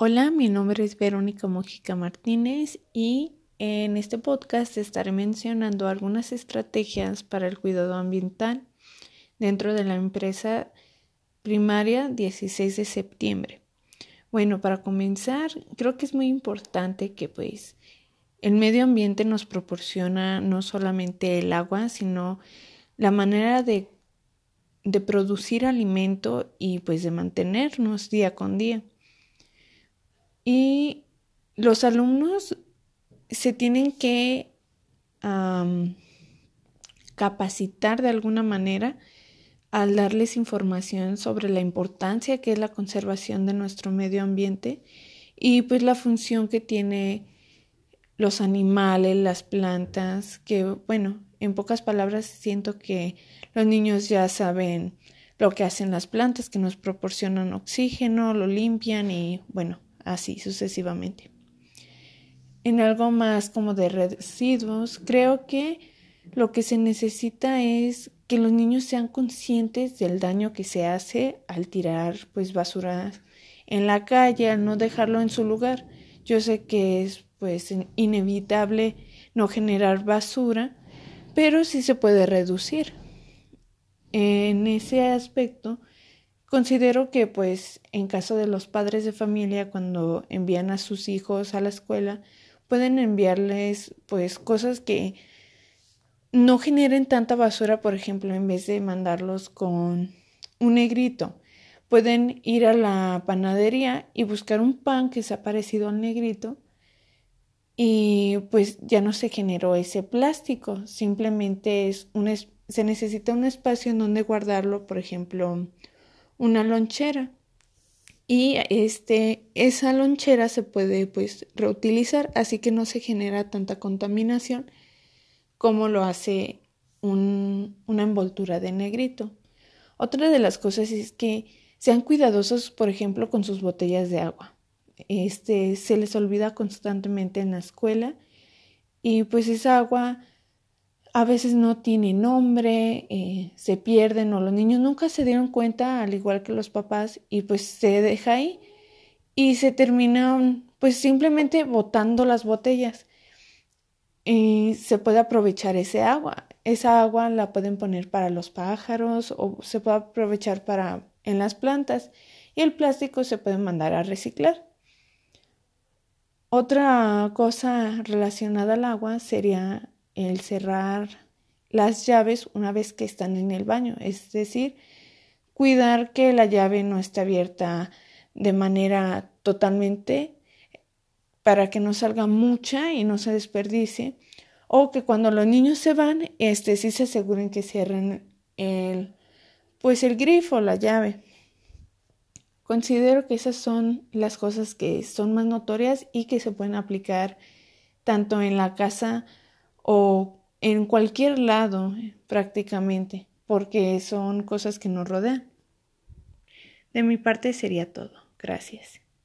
Hola, mi nombre es Verónica Mojica Martínez y en este podcast estaré mencionando algunas estrategias para el cuidado ambiental dentro de la empresa primaria 16 de septiembre. Bueno, para comenzar, creo que es muy importante que pues el medio ambiente nos proporciona no solamente el agua, sino la manera de, de producir alimento y pues de mantenernos día con día. Y los alumnos se tienen que capacitar de alguna manera al darles información sobre la importancia que es la conservación de nuestro medio ambiente y pues la función que tiene los animales, las plantas, que bueno, en pocas palabras siento que los niños ya saben lo que hacen las plantas, que nos proporcionan oxígeno, lo limpian y bueno, así sucesivamente. En algo más como de residuos, creo que lo que se necesita es que los niños sean conscientes del daño que se hace al tirar pues basura en la calle, al no dejarlo en su lugar. Yo sé que es pues inevitable no generar basura, pero sí se puede reducir. En ese aspecto, Considero que pues en caso de los padres de familia cuando envían a sus hijos a la escuela pueden enviarles pues cosas que no generen tanta basura, por ejemplo, en vez de mandarlos con un negrito. Pueden ir a la panadería y buscar un pan que sea parecido al negrito y pues ya no se generó ese plástico, simplemente es un se necesita un espacio en donde guardarlo, por ejemplo, una lonchera. Y este esa lonchera se puede pues reutilizar así que no se genera tanta contaminación como lo hace un, una envoltura de negrito. Otra de las cosas es que sean cuidadosos por ejemplo con sus botellas de agua. Este se les olvida constantemente en la escuela y pues esa agua a veces no tiene nombre, eh, se pierden o los niños nunca se dieron cuenta, al igual que los papás, y pues se deja ahí y se terminan pues simplemente botando las botellas. Y se puede aprovechar ese agua. Esa agua la pueden poner para los pájaros o se puede aprovechar para en las plantas y el plástico se puede mandar a reciclar. Otra cosa relacionada al agua sería el cerrar las llaves una vez que están en el baño, es decir, cuidar que la llave no esté abierta de manera totalmente para que no salga mucha y no se desperdicie o que cuando los niños se van, este sí se aseguren que cierren el pues el grifo, la llave. Considero que esas son las cosas que son más notorias y que se pueden aplicar tanto en la casa o en cualquier lado prácticamente, porque son cosas que nos rodean. De mi parte sería todo. Gracias.